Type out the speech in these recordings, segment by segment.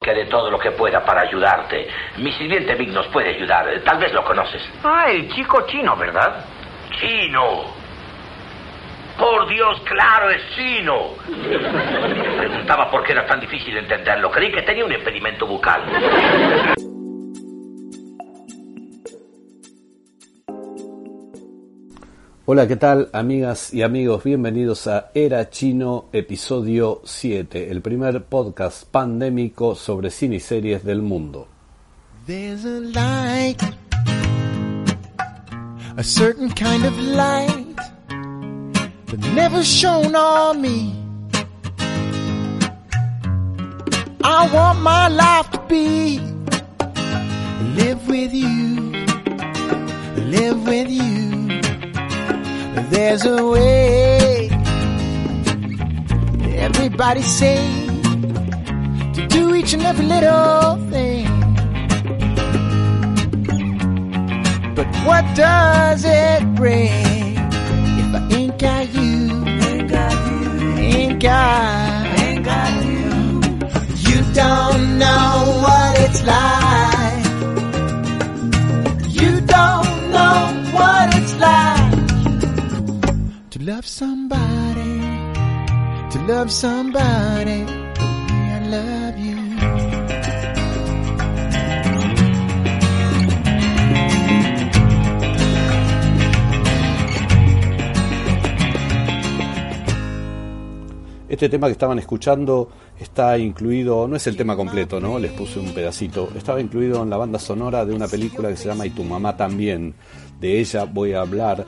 que de todo lo que pueda para ayudarte. Mi sirviente Vic nos puede ayudar. Tal vez lo conoces. Ah, el chico chino, ¿verdad? Chino. Por Dios, claro, es chino. Preguntaba por qué era tan difícil entenderlo. Creí que tenía un impedimento bucal. Hola, ¿qué tal amigas y amigos? Bienvenidos a Era Chino, episodio 7, el primer podcast pandémico sobre cine y series del mundo. There's a light, a certain kind of light, but never shown on me. I want my life to be, live with you, live with you. There's a way. Everybody say to do each and every little thing. But what does it bring if I ain't got you? Ain't got you. Ain't got. Ain't got you. You don't know what it's like. Somebody, to love somebody, I love you. Este tema que estaban escuchando está incluido, no es el tema completo, ¿no? Les puse un pedacito. Estaba incluido en la banda sonora de una película que se llama Y tu mamá también. De ella voy a hablar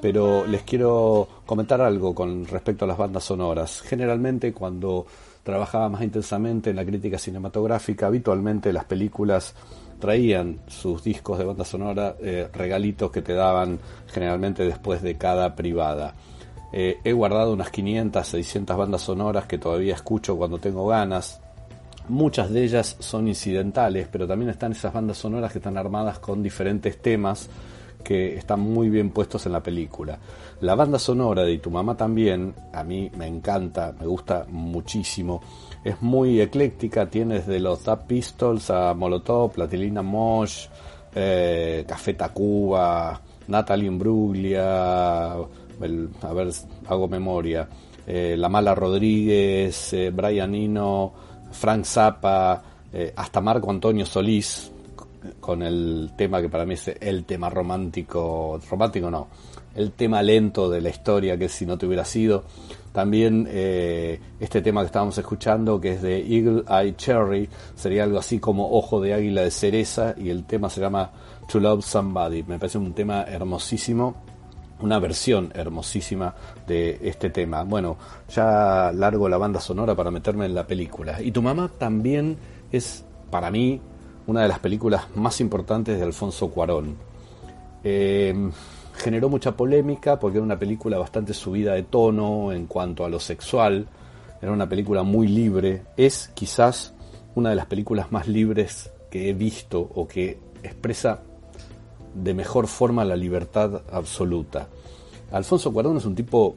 pero les quiero comentar algo con respecto a las bandas sonoras. Generalmente cuando trabajaba más intensamente en la crítica cinematográfica, habitualmente las películas traían sus discos de banda sonora, eh, regalitos que te daban generalmente después de cada privada. Eh, he guardado unas 500, 600 bandas sonoras que todavía escucho cuando tengo ganas. Muchas de ellas son incidentales, pero también están esas bandas sonoras que están armadas con diferentes temas que están muy bien puestos en la película. La banda sonora de Tu mamá también, a mí me encanta, me gusta muchísimo. Es muy ecléctica, tiene desde los Tap Pistols a Molotov, Platilina Mosh, eh, Café Tacuba, Natalie Imbruglia, a ver, hago memoria, eh, La Mala Rodríguez, eh, Brian Eno, Frank Zappa, eh, hasta Marco Antonio Solís, con el tema que para mí es el tema romántico, romántico no, el tema lento de la historia que si no te hubiera sido. También eh, este tema que estábamos escuchando, que es de Eagle Eye Cherry, sería algo así como Ojo de Águila de Cereza, y el tema se llama To Love Somebody. Me parece un tema hermosísimo, una versión hermosísima de este tema. Bueno, ya largo la banda sonora para meterme en la película. Y tu mamá también es, para mí, una de las películas más importantes de Alfonso Cuarón. Eh, generó mucha polémica porque era una película bastante subida de tono en cuanto a lo sexual, era una película muy libre, es quizás una de las películas más libres que he visto o que expresa de mejor forma la libertad absoluta. Alfonso Cuarón es un tipo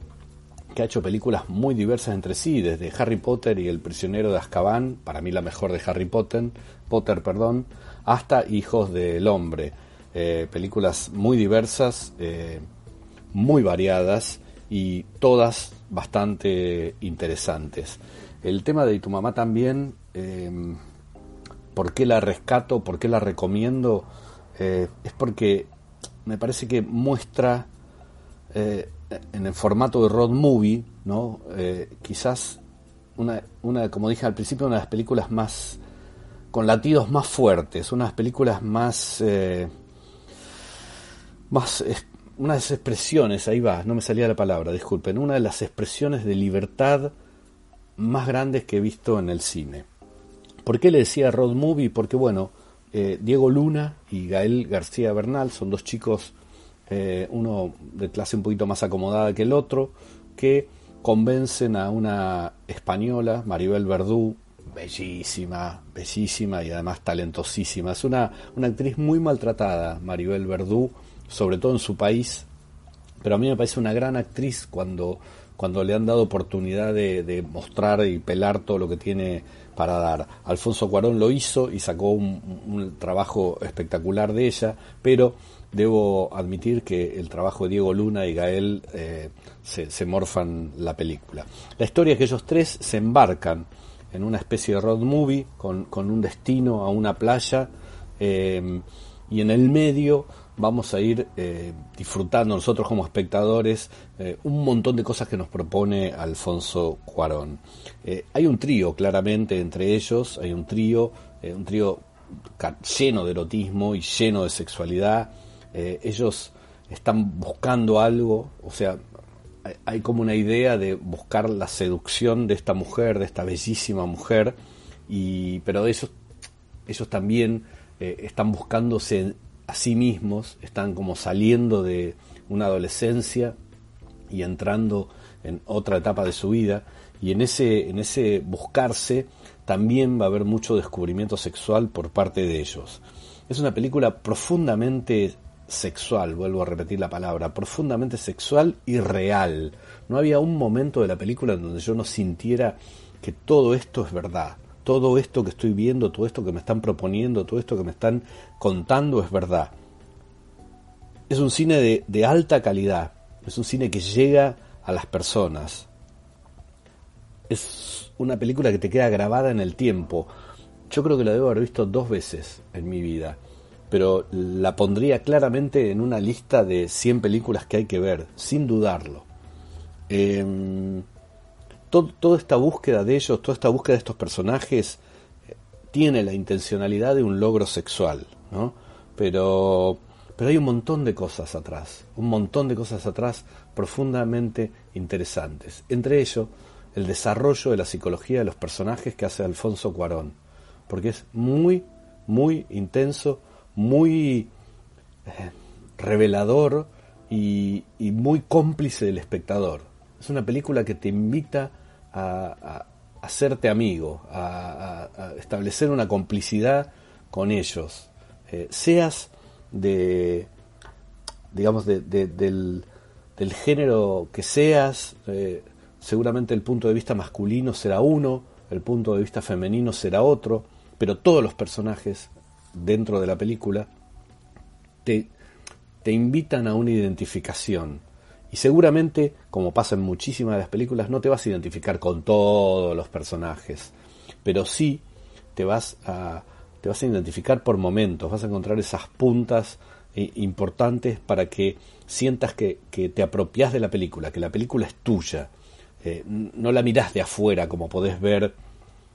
que ha hecho películas muy diversas entre sí, desde Harry Potter y El prisionero de Azkaban, para mí la mejor de Harry Potter, Potter perdón, hasta Hijos del Hombre. Eh, películas muy diversas, eh, muy variadas y todas bastante interesantes. El tema de tu mamá también, em, ¿por qué la rescato? ¿Por qué la recomiendo? Eh, es porque me parece que muestra en el formato de road movie, ¿no? Eh, quizás una, una, como dije al principio, una de las películas más con latidos más fuertes, unas películas más eh, más una de las expresiones, ahí va, no me salía la palabra, disculpen, una de las expresiones de libertad más grandes que he visto en el cine. ¿Por qué le decía road movie? Porque bueno, eh, Diego Luna y Gael García Bernal son dos chicos, eh, uno de clase un poquito más acomodada que el otro, que convencen a una española, Maribel Verdú, bellísima, bellísima y además talentosísima. Es una, una actriz muy maltratada, Maribel Verdú, sobre todo en su país, pero a mí me parece una gran actriz cuando, cuando le han dado oportunidad de, mostrar y pelar todo lo que tiene para dar. Alfonso Cuarón lo hizo y sacó un, trabajo espectacular de ella, pero debo admitir que el trabajo de Diego Luna y Gael eh, se, morfan la película. La historia es que ellos tres se embarcan en una especie de road movie con, un destino a una playa eh, y en el medio vamos a ir eh, disfrutando nosotros como espectadores eh, un montón de cosas que nos propone Alfonso Cuarón. Hay un trío claramente entre ellos, hay un trío, un trío lleno de erotismo y lleno de sexualidad. Ellos están buscando algo, o sea, hay, como una idea de buscar la seducción de esta mujer, de esta bellísima mujer, y, pero ellos, ellos también están buscándose a sí mismos, están como saliendo de una adolescencia y entrando en otra etapa de su vida y en ese, en ese buscarse también va a haber mucho descubrimiento sexual por parte de ellos. Es una película profundamente sexual, vuelvo a repetir la palabra, profundamente sexual y real. No había un momento de la película en donde yo no sintiera que todo esto es verdad todo esto que estoy viendo, todo esto que me están proponiendo, todo esto que me están contando es verdad. Es un cine de, alta calidad, es un cine que llega a las personas. Es una película que te queda grabada en el tiempo. Yo creo que la debo haber visto dos veces en mi vida, pero la pondría claramente en una lista de 100 películas que hay que ver, sin dudarlo. Eh, toda esta búsqueda de ellos, toda esta búsqueda de estos personajes tiene la intencionalidad de un logro sexual, ¿no? Pero, pero hay un montón de cosas atrás, un montón de cosas atrás profundamente interesantes. Entre ellos, el desarrollo de la psicología de los personajes que hace Alfonso Cuarón, porque es muy, muy intenso, muy eh, revelador y, y muy cómplice del espectador. Es una película que te invita a, hacerte amigo, a, establecer una complicidad con ellos, eh, seas de, digamos, de, del, género que seas, eh, seguramente el punto de vista masculino será uno, el punto de vista femenino será otro, pero todos los personajes dentro de la película te, te invitan a una identificación y seguramente, como pasa en muchísimas de las películas, no te vas a identificar con todos los personajes, pero sí te vas a, te vas a identificar por momentos, vas a encontrar esas puntas eh, importantes para que sientas que, te apropias de la película, que la película es tuya. Eh, no la mirás de afuera como podés ver,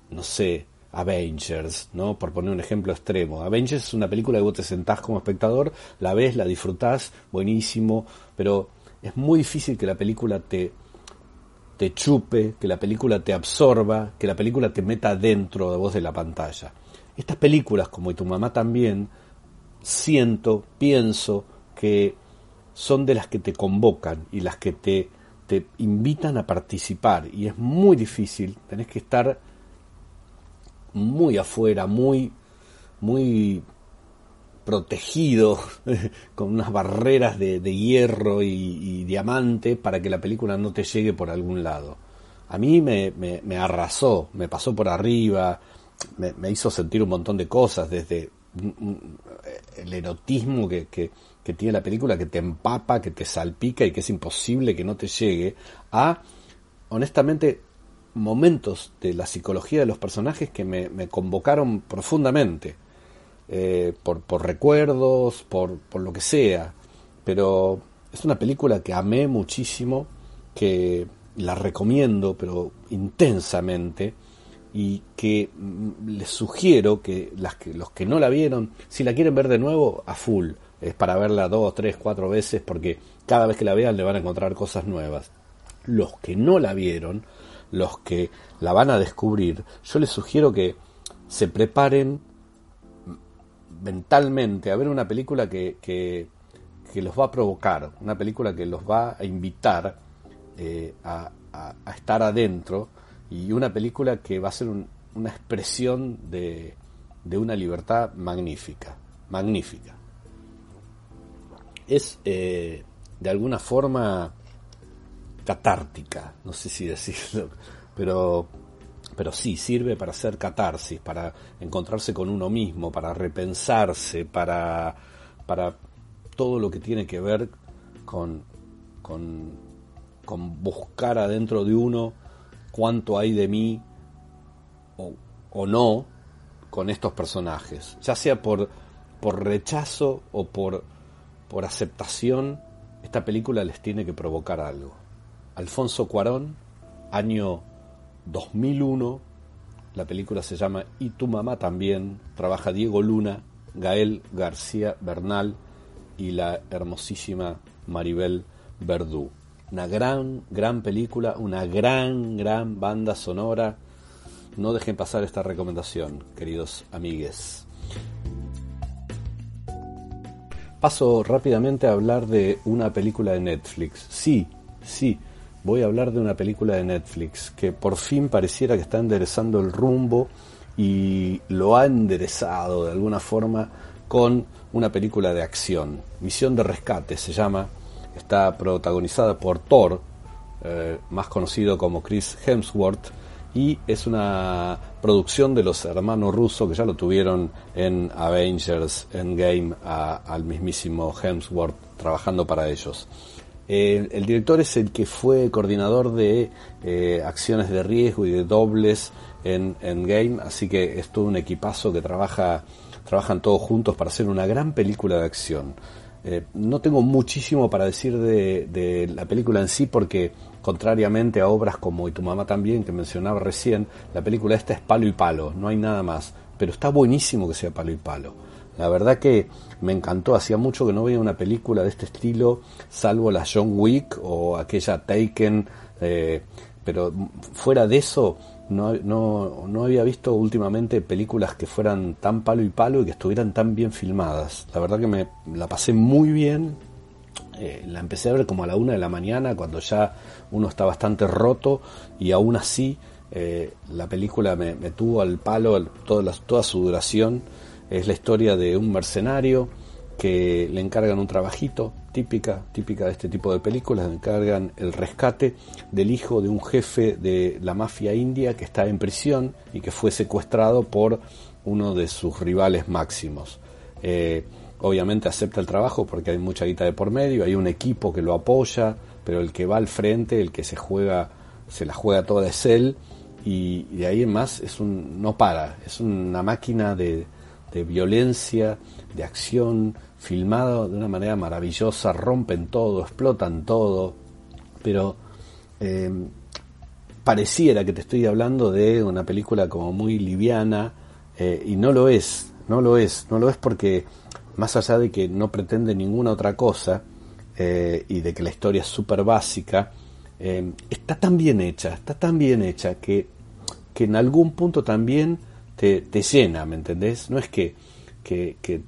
no sé, Avengers, ¿no? Por poner un ejemplo extremo. Avengers es una película que vos te sentás como espectador, la ves, la disfrutás, buenísimo, pero es muy difícil que la película te, te chupe, que la película te absorba, que la película te meta dentro de vos de la pantalla. Estas películas, como y tu mamá también, siento, pienso que son de las que te convocan y las que te, te invitan a participar. Y es muy difícil, tenés que estar muy afuera, muy, muy protegido con unas barreras de, hierro y, diamante para que la película no te llegue por algún lado. A mí me, me, arrasó, me pasó por arriba, me, hizo sentir un montón de cosas, desde el erotismo que, que, que tiene la película, que te empapa, que te salpica y que es imposible que no te llegue, a, honestamente, momentos de la psicología de los personajes que me, me convocaron profundamente eh, por, por, recuerdos, por, por lo que sea. Pero es una película que amé muchísimo, que la recomiendo, pero intensamente, y que mm, les sugiero que, las que los que no la vieron, si la quieren ver de nuevo, a full. Es para verla dos, tres, cuatro veces, porque cada vez que la vean le van a encontrar cosas nuevas. Los que no la vieron, los que la van a descubrir, yo les sugiero que se preparen mentalmente a ver una película que, que, los va a provocar, una película que los va a invitar eh, a, estar adentro y una película que va a ser una expresión de, de, una libertad magnífica, magnífica. Es eh, de alguna forma catártica, no sé si decirlo, pero pero sí sirve para hacer catarsis, para encontrarse con uno mismo, para repensarse, para, para todo lo que tiene que ver con, con, con buscar adentro de uno cuánto hay de mí o, o no con estos personajes, ya sea por, por rechazo o por, por aceptación, esta película les tiene que provocar algo. Alfonso Cuarón, año 2001. La película se llama Y tu mamá también. Trabaja Diego Luna, Gael García Bernal y la hermosísima Maribel Verdú. Una gran, gran película, una gran, gran banda sonora. No dejen pasar esta recomendación, queridos amigues. Paso rápidamente a hablar de una película de Netflix. Sí, sí, voy a hablar de una película de Netflix que por fin pareciera que está enderezando el rumbo y lo ha enderezado de alguna forma con una película de acción. Misión de Rescate se llama, está protagonizada por Thor, eh, más conocido como Chris Hemsworth, y es una producción de los hermanos rusos que ya lo tuvieron en Avengers Endgame al mismísimo Hemsworth trabajando para ellos. El director es el que fue coordinador de eh, acciones de riesgo y de dobles en, Game, así que es todo un equipazo que trabaja, trabajan todos juntos para hacer una gran película de acción. Eh, no tengo muchísimo para decir de, de, la película en sí porque contrariamente a obras como Y tu mamá también que mencionaba recién, la película esta es palo y palo, no hay nada más, pero está buenísimo que sea palo y palo. La verdad que me encantó, hacía mucho que no veía una película de este estilo, salvo la John Wick o aquella Taken, eh, pero fuera de eso no, no, no, había visto últimamente películas que fueran tan palo y palo y que estuvieran tan bien filmadas. La verdad que me la pasé muy bien. Eh, la empecé a ver como a la una de la mañana cuando ya uno está bastante roto y aún así eh, la película me, tuvo al palo toda, toda su duración es la historia de un mercenario que le encargan un trabajito, típica, típica de este tipo de películas, le encargan el rescate del hijo de un jefe de la mafia india que está en prisión y que fue secuestrado por uno de sus rivales máximos. Eh, obviamente acepta el trabajo porque hay mucha guita de por medio, hay un equipo que lo apoya, pero el que va al frente, el que se juega, se la juega toda es él, y de ahí en más es un, no para, es una máquina de, de violencia, de acción, filmado de una manera maravillosa, rompen todo, explotan todo, pero eh, pareciera que te estoy hablando de una película como muy liviana, eh, y no lo es, no lo es, no lo es porque más allá de que no pretende ninguna otra cosa, eh, y de que la historia es súper básica, está tan bien hecha, está tan bien hecha que, que en algún punto también te, te llena, ¿me entendés? No es que, que, que,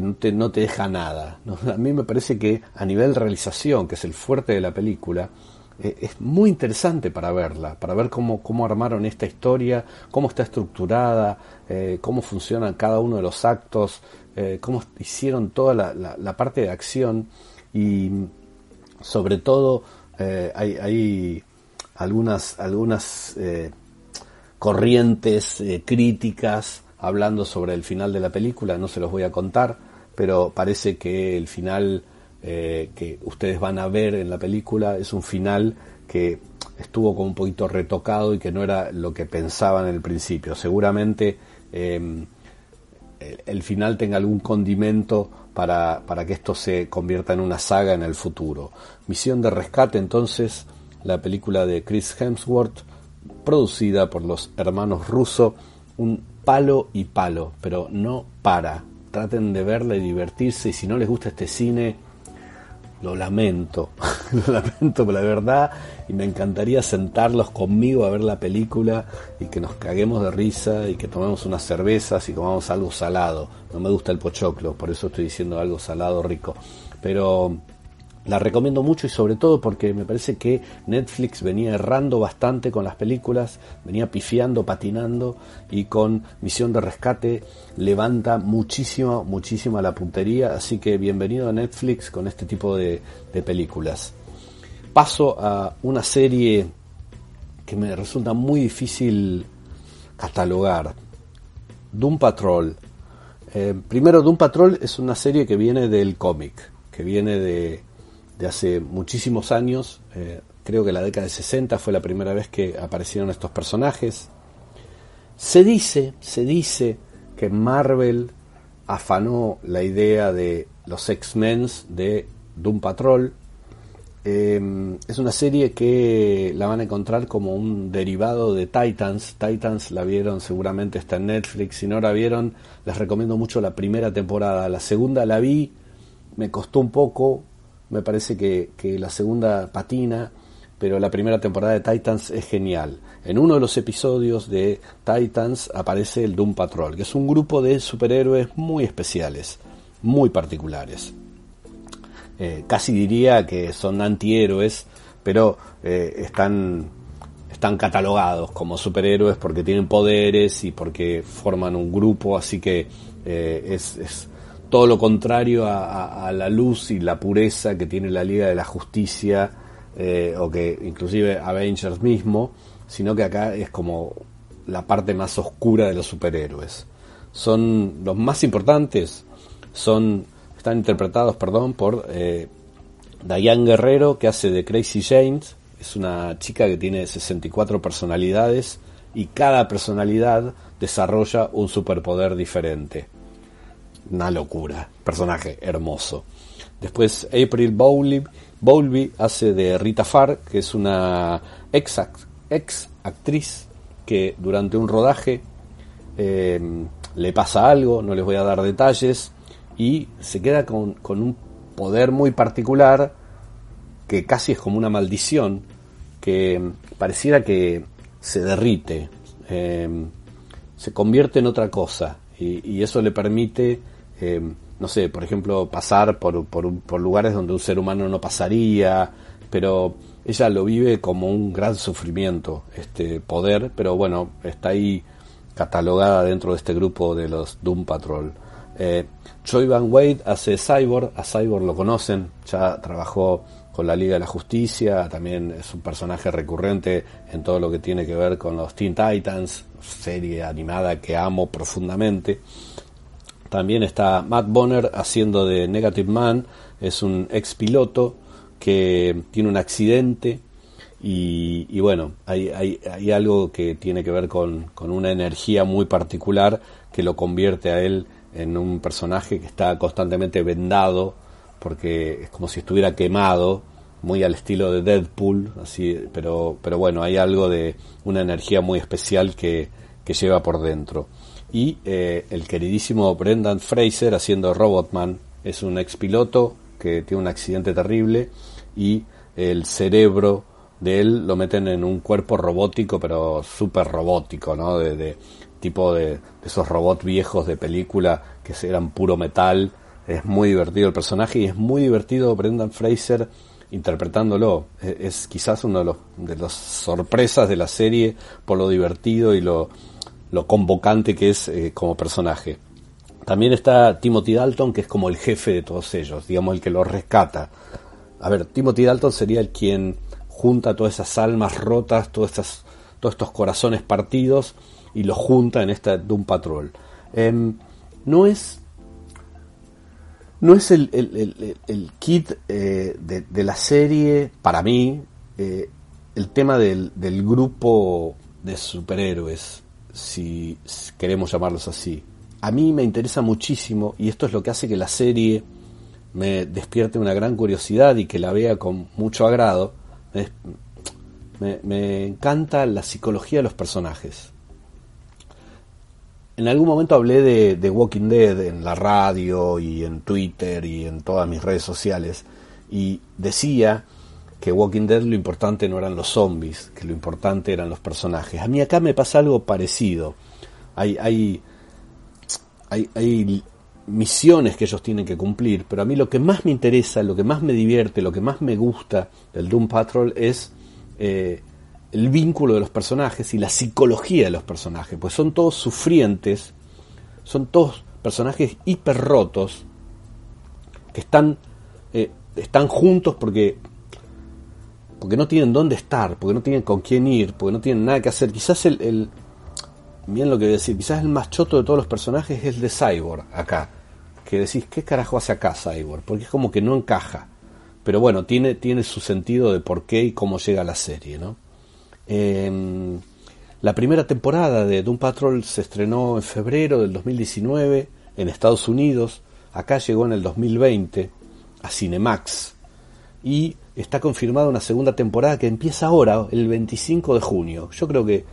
no, te, no te deja nada. A mí me parece que a nivel realización, que es el fuerte de la película, eh, es muy interesante para verla, para ver cómo, cómo armaron esta historia, cómo está estructurada, eh, cómo funcionan cada uno de los actos, eh, cómo hicieron toda la, la, parte de acción y sobre todo hay, hay algunas, algunas corrientes eh, críticas hablando sobre el final de la película, no se los voy a contar, pero parece que el final eh, que ustedes van a ver en la película es un final que estuvo como un poquito retocado y que no era lo que pensaban en el principio. Seguramente em, el, final tenga algún condimento para, para que esto se convierta en una saga en el futuro. Misión de rescate entonces, la película de Chris Hemsworth, producida por los hermanos Russo, un palo y palo, pero no para. Traten de verla y divertirse y si no les gusta este cine, lo lamento. lo lamento, pero la verdad, y me encantaría sentarlos conmigo a ver la película y que nos caguemos de risa y que tomemos unas cervezas y comamos algo salado. No me gusta el pochoclo, por eso estoy diciendo algo salado rico. Pero la recomiendo mucho y sobre todo porque me parece que Netflix venía errando bastante con las películas, venía pifiando, patinando y con Misión de Rescate levanta muchísimo, muchísima la puntería. Así que bienvenido a Netflix con este tipo de, películas. Paso a una serie que me resulta muy difícil catalogar. Doom Patrol. Eh, primero, Doom Patrol es una serie que viene del cómic, que viene de, de hace muchísimos años. Eh, creo que la década de 60 fue la primera vez que aparecieron estos personajes. Se dice, se dice que Marvel afanó la idea de los X-Men de Doom Patrol. Eh, es una serie que la van a encontrar como un derivado de Titans. Titans la vieron, seguramente está en Netflix. Si no la vieron, les recomiendo mucho la primera temporada. La segunda la vi, me costó un poco, me parece que, que, la segunda patina, pero la primera temporada de Titans es genial. En uno de los episodios de Titans aparece el Doom Patrol, que es un grupo de superhéroes muy especiales, muy particulares. Eh, casi diría que son antihéroes, pero eh, están, están catalogados como superhéroes porque tienen poderes y porque forman un grupo, así que eh, es, es todo lo contrario a, la luz y la pureza que tiene la Liga de la Justicia eh, o que inclusive Avengers mismo, sino que acá es como la parte más oscura de los superhéroes. Son los más importantes, son están interpretados, perdón, por eh, Diane Guerrero que hace de Crazy James, es una chica que tiene 64 personalidades y cada personalidad desarrolla un superpoder diferente una locura, personaje hermoso. Después April Bowlby, hace de Rita Farr, que es una ex, ex actriz que durante un rodaje eh, le pasa algo, no les voy a dar detalles, y se queda con, con, un poder muy particular que casi es como una maldición, que pareciera que se derrite, eh, se convierte en otra cosa, y eso le permite eh, no sé, por ejemplo, pasar por, por, lugares donde un ser humano no pasaría, pero ella lo vive como un gran sufrimiento, este poder, pero bueno, está ahí catalogada dentro de este grupo de los Doom Patrol. Eh, Joy Van Wade hace Cyborg, a Cyborg lo conocen, ya trabajó con la Liga de la Justicia, también es un personaje recurrente en todo lo que tiene que ver con los Teen Titans, serie animada que amo profundamente. También está Matt Bonner haciendo de Negative Man, es un ex piloto que tiene un accidente y, y bueno, hay, hay, hay, algo que tiene que ver con, con, una energía muy particular que lo convierte a él en un personaje que está constantemente vendado porque es como si estuviera quemado, muy al estilo de Deadpool, así, pero, pero bueno, hay algo de una energía muy especial que, que lleva por dentro y eh, el queridísimo Brendan Fraser haciendo Robotman. Es un ex piloto que tiene un accidente terrible y el cerebro de él lo meten en un cuerpo robótico, pero súper robótico, ¿no? De, de tipo de, de, esos robots viejos de película que eran puro metal. Es muy divertido el personaje y es muy divertido Brendan Fraser interpretándolo. Es, es quizás uno de los de las sorpresas de la serie por lo divertido y lo lo convocante que es eh, como personaje. También está Timothy Dalton, que es como el jefe de todos ellos, digamos el que los rescata. A ver, Timothy Dalton sería el quien junta todas esas almas rotas, todas estas, todos estos corazones partidos y los junta en esta Doom Patrol. Eh, no es no es el, el, el, kit eh, de, de, la serie, para mí, eh, el tema del, del grupo de superhéroes si queremos llamarlos así. A mí me interesa muchísimo y esto es lo que hace que la serie me despierte una gran curiosidad y que la vea con mucho agrado. Me, encanta la psicología de los personajes. En algún momento hablé de, de, Walking Dead en la radio y en Twitter y en todas mis redes sociales y decía que Walking Dead lo importante no eran los zombies, que lo importante eran los personajes. A mí acá me pasa algo parecido. Hay, hay, hay, misiones que ellos tienen que cumplir, pero a mí lo que más me interesa, lo que más me divierte, lo que más me gusta del Doom Patrol es eh, el vínculo de los personajes y la psicología de los personajes, pues son todos sufrientes, son todos personajes hiper rotos que están, eh, están juntos porque, porque no tienen dónde estar, porque no tienen con quién ir, porque no tienen nada que hacer. Quizás el, el bien lo que decir, quizás el más choto de todos los personajes es el de Cyborg acá que decís, ¿qué carajo hace acá Cyborg? Porque es como que no encaja. Pero bueno, tiene, tiene su sentido de por qué y cómo llega la serie, ¿no? Em, la primera temporada de Doom Patrol se estrenó en febrero del 2019 en Estados Unidos. Acá llegó en el 2020 a Cinemax. Y está confirmada una segunda temporada que empieza ahora, el 25 de junio. Yo creo que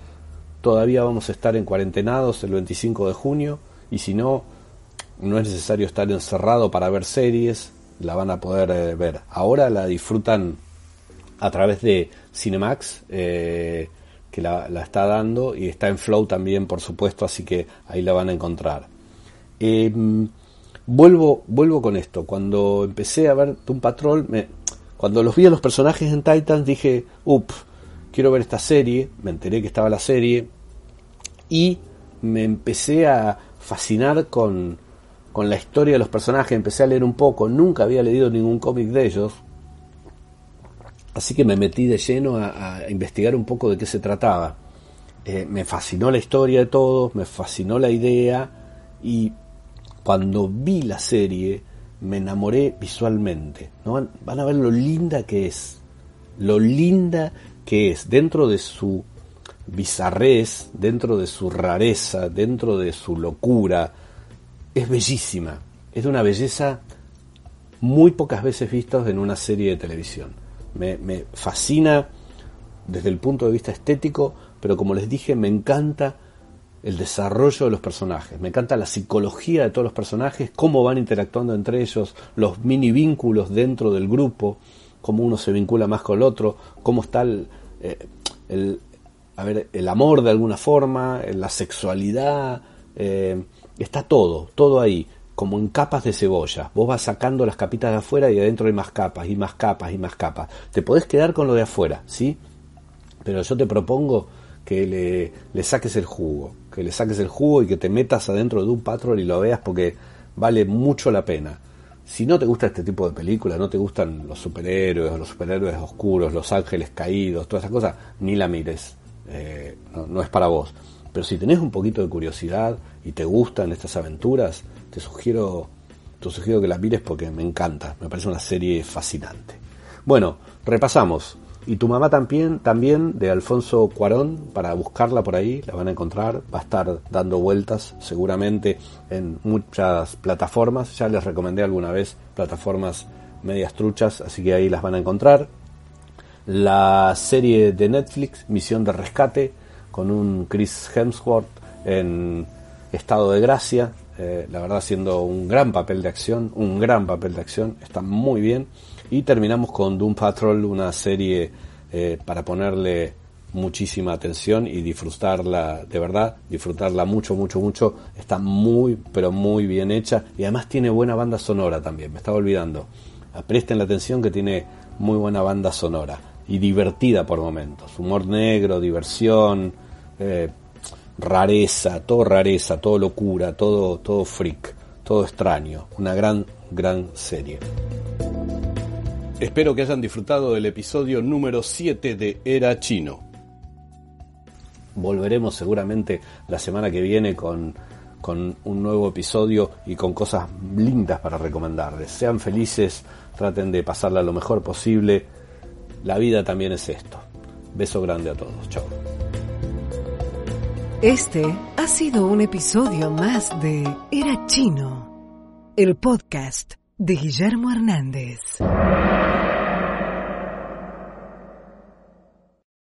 todavía vamos a estar en cuarentenados el 25 de junio. Y si no, no es necesario estar encerrado para ver series, la van a poder eh, ver. Ahora la disfrutan a través de Cinemax, eh, que la, está dando, y está en Flow también, por supuesto, así que ahí la van a encontrar. Em, vuelvo, vuelvo con esto. Cuando empecé a ver Doom Patrol, me, cuando los vi a los personajes en Titans, dije, up, quiero ver esta serie, me enteré que estaba la serie, y me empecé a fascinar con, con la historia de los personajes, empecé a leer un poco, nunca había leído ningún cómic de ellos, así que me metí de lleno a, investigar un poco de qué se trataba. Eh, me fascinó la historia de todos, me fascinó la idea. Y cuando vi la serie me enamoré visualmente. ¿no? Van a ver lo linda que es, lo linda que es dentro de su bizarrez, dentro de su rareza, dentro de su locura, es bellísima, es de una belleza muy pocas veces vistas en una serie de televisión. Me, fascina desde el punto de vista estético, pero como les dije, me encanta el desarrollo de los personajes, me encanta la psicología de todos los personajes, cómo van interactuando entre ellos, los mini vínculos dentro del grupo, cómo uno se vincula más con el otro, cómo está el, eh, a ver, el amor de alguna forma, la sexualidad, eh, Está todo, todo ahí, como en capas de cebolla. Vos vas sacando las capitas de afuera y adentro hay más capas y más capas y más capas. Te podés quedar con lo de afuera, ¿sí? Pero yo te propongo que le, le saques el jugo, que le saques el jugo y que te metas adentro de un patrón y lo veas porque vale mucho la pena. Si no te gusta este tipo de películas, no te gustan los superhéroes, los superhéroes oscuros, los ángeles caídos, todas esas cosas, ni la mires. Eh, no es para vos. Pero si tenés un poquito de curiosidad y te gustan estas aventuras, te sugiero, te sugiero que las mires porque me encanta, me parece una serie fascinante. Bueno, repasamos. Y tu mamá también, también de Alfonso Cuarón, para buscarla por ahí, la van a encontrar, va a estar dando vueltas seguramente en muchas plataformas, ya les recomendé alguna vez plataformas medias truchas, así que ahí las van a encontrar. La serie de Netflix, Misión de Rescate, con un Chris Hemsworth en estado de gracia, eh, la verdad haciendo un gran papel de acción, un gran papel de acción, está muy bien. Y terminamos con Doom Patrol, una serie eh, para ponerle muchísima atención y disfrutarla de verdad, disfrutarla mucho, mucho, mucho. Está muy, pero muy bien hecha y además tiene buena banda sonora también, me estaba olvidando. Presten la atención que tiene muy buena banda sonora y divertida por momentos. Humor negro, diversión, eh, rareza, todo rareza, todo locura, todo, todo freak, todo extraño. Una gran, gran serie. Espero que hayan disfrutado del episodio número 7 de Era Chino. Volveremos seguramente la semana que viene con, con un nuevo episodio y con cosas lindas para recomendarles. Sean felices, traten de pasarla lo mejor posible. La vida también es esto. Beso grande a todos. Chao. Este ha sido un episodio más de Era Chino, el podcast de Guillermo Hernández.